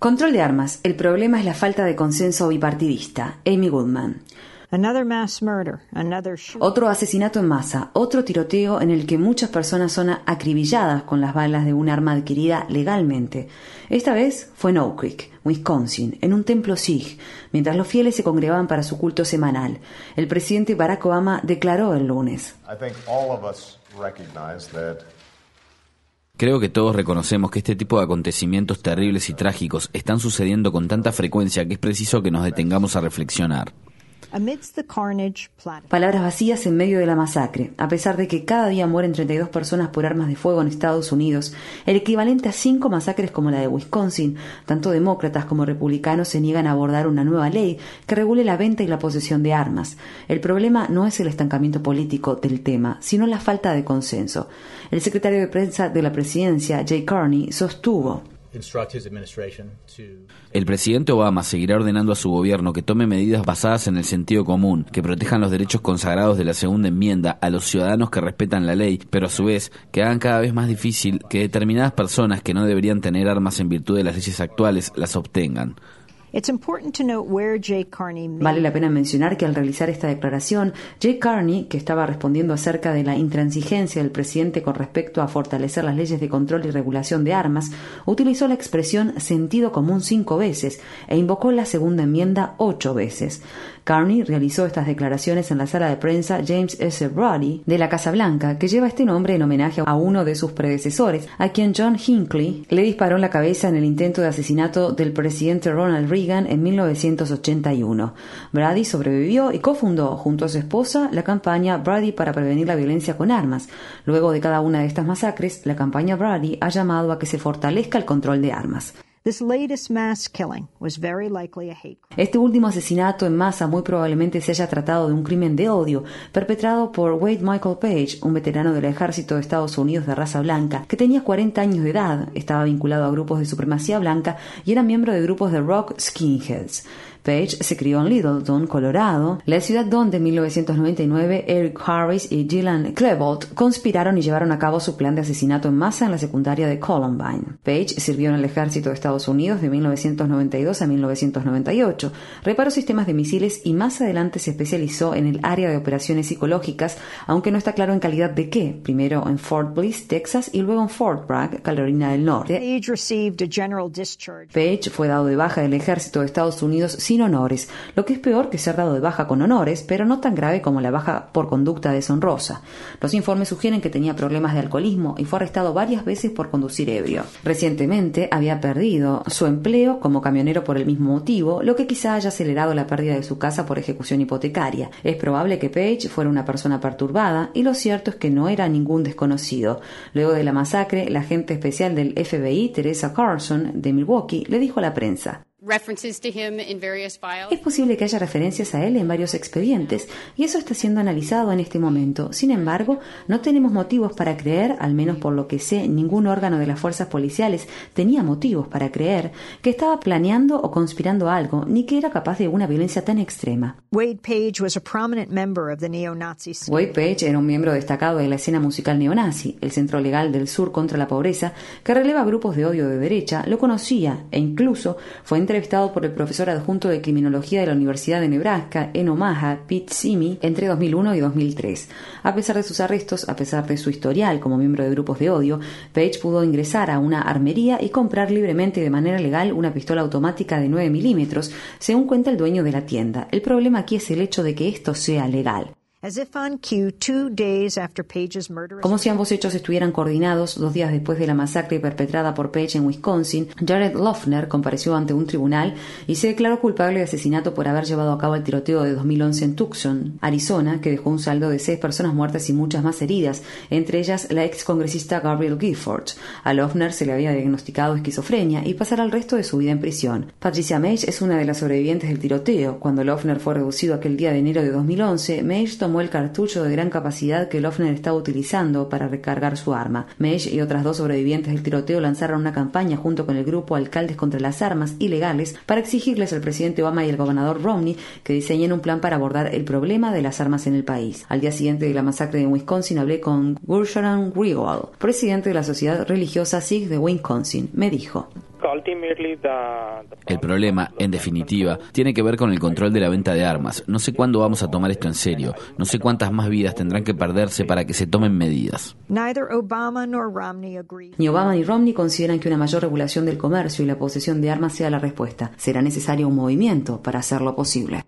Control de armas. El problema es la falta de consenso bipartidista. Amy Goodman. Otro asesinato en masa, otro tiroteo en el que muchas personas son acribilladas con las balas de un arma adquirida legalmente. Esta vez fue en Oak Creek, Wisconsin, en un templo Sikh, mientras los fieles se congregaban para su culto semanal. El presidente Barack Obama declaró el lunes. Creo que todos reconocemos que este tipo de acontecimientos terribles y trágicos están sucediendo con tanta frecuencia que es preciso que nos detengamos a reflexionar. Palabras vacías en medio de la masacre. A pesar de que cada día mueren 32 personas por armas de fuego en Estados Unidos, el equivalente a cinco masacres como la de Wisconsin, tanto demócratas como republicanos se niegan a abordar una nueva ley que regule la venta y la posesión de armas. El problema no es el estancamiento político del tema, sino la falta de consenso. El secretario de prensa de la presidencia, Jay Carney, sostuvo el presidente Obama seguirá ordenando a su gobierno que tome medidas basadas en el sentido común, que protejan los derechos consagrados de la segunda enmienda a los ciudadanos que respetan la ley, pero a su vez que hagan cada vez más difícil que determinadas personas que no deberían tener armas en virtud de las leyes actuales las obtengan. Vale la pena mencionar que al realizar esta declaración, Jay Carney, que estaba respondiendo acerca de la intransigencia del presidente con respecto a fortalecer las leyes de control y regulación de armas, utilizó la expresión sentido común cinco veces e invocó la segunda enmienda ocho veces. Carney realizó estas declaraciones en la sala de prensa James S. Brody de la Casa Blanca, que lleva este nombre en homenaje a uno de sus predecesores, a quien John Hinckley le disparó en la cabeza en el intento de asesinato del presidente Ronald Reagan en 1981. Brady sobrevivió y cofundó junto a su esposa la campaña Brady para prevenir la violencia con armas. Luego de cada una de estas masacres, la campaña Brady ha llamado a que se fortalezca el control de armas. Este último asesinato en masa muy probablemente se haya tratado de un crimen de odio perpetrado por Wade Michael Page, un veterano del ejército de Estados Unidos de raza blanca, que tenía 40 años de edad, estaba vinculado a grupos de supremacía blanca y era miembro de grupos de rock skinheads. Page se crió en Littleton, Colorado, la ciudad donde en 1999 Eric Harris y Gillian Klebold conspiraron y llevaron a cabo su plan de asesinato en masa en la secundaria de Columbine. Page sirvió en el ejército de Estados Unidos de 1992 a 1998, reparó sistemas de misiles y más adelante se especializó en el área de operaciones psicológicas, aunque no está claro en calidad de qué, primero en Fort Bliss, Texas y luego en Fort Bragg, Carolina del Norte. Page fue dado de baja del ejército de Estados Unidos sin honores, lo que es peor que ser dado de baja con honores, pero no tan grave como la baja por conducta deshonrosa. Los informes sugieren que tenía problemas de alcoholismo y fue arrestado varias veces por conducir ebrio. Recientemente había perdido su empleo como camionero por el mismo motivo, lo que quizá haya acelerado la pérdida de su casa por ejecución hipotecaria. Es probable que Page fuera una persona perturbada y lo cierto es que no era ningún desconocido. Luego de la masacre, la agente especial del FBI, Teresa Carson, de Milwaukee, le dijo a la prensa es posible que haya referencias a él en varios expedientes y eso está siendo analizado en este momento. Sin embargo, no tenemos motivos para creer, al menos por lo que sé, ningún órgano de las fuerzas policiales tenía motivos para creer que estaba planeando o conspirando algo, ni que era capaz de una violencia tan extrema. Wade Page era un miembro destacado de la escena musical neonazi, el Centro Legal del Sur contra la Pobreza, que releva grupos de odio de derecha, lo conocía e incluso fue entre entrevistado por el profesor adjunto de Criminología de la Universidad de Nebraska en Omaha, Pete Simi, entre 2001 y 2003. A pesar de sus arrestos, a pesar de su historial como miembro de grupos de odio, Page pudo ingresar a una armería y comprar libremente de manera legal una pistola automática de 9 milímetros, según cuenta el dueño de la tienda. El problema aquí es el hecho de que esto sea legal. Como si ambos hechos estuvieran coordinados dos días después de la masacre perpetrada por Page en Wisconsin, Jared Loeffner compareció ante un tribunal y se declaró culpable de asesinato por haber llevado a cabo el tiroteo de 2011 en Tucson, Arizona, que dejó un saldo de seis personas muertas y muchas más heridas, entre ellas la ex congresista Gabrielle Gifford. A Loeffner se le había diagnosticado esquizofrenia y pasará el resto de su vida en prisión. Patricia Mage es una de las sobrevivientes del tiroteo. Cuando Loeffner fue reducido aquel día de enero de 2011, Mage tomó el cartucho de gran capacidad que Lofner estaba utilizando para recargar su arma. Mesh y otras dos sobrevivientes del tiroteo lanzaron una campaña junto con el grupo Alcaldes contra las Armas ilegales para exigirles al presidente Obama y al gobernador Romney que diseñen un plan para abordar el problema de las armas en el país. Al día siguiente de la masacre de Wisconsin hablé con Gursharan Riewald, presidente de la Sociedad Religiosa Sikh de Wisconsin. Me dijo. El problema, en definitiva, tiene que ver con el control de la venta de armas. No sé cuándo vamos a tomar esto en serio. No sé cuántas más vidas tendrán que perderse para que se tomen medidas. Ni Obama ni Romney consideran que una mayor regulación del comercio y la posesión de armas sea la respuesta. Será necesario un movimiento para hacerlo posible.